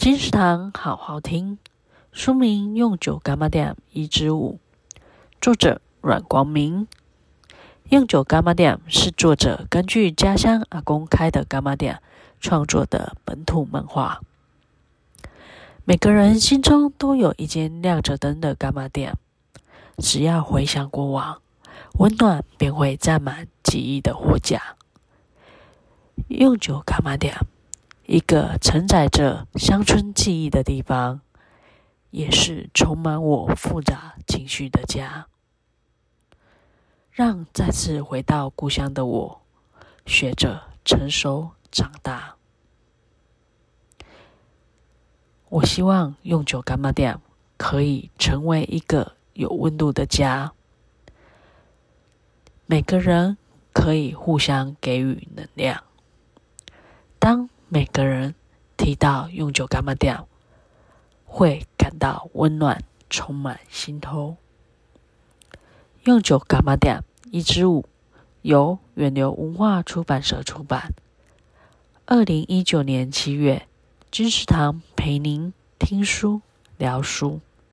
金石堂好好听，书名《用九柑仔店一支舞》，作者阮光明。用九柑仔店是作者根据家乡阿公开的柑仔店创作的本土漫画。每个人心中都有一间亮着灯的柑仔店，只要回想过往，温暖便会占满记忆的货架。用九柑仔店，一个承载着乡村记忆的地方，也是充满我复杂情绪的家。让再次回到故乡的我，学着成熟长大。我希望用九柑仔店可以成为一个有温度的家，每个人可以互相给予能量。当每个人提到用九柑仔店，会感到温暖，充满心头。用九柑仔店一支舞，由远流文化出版社出版。二零一九年七月。金石堂陪您听书聊书。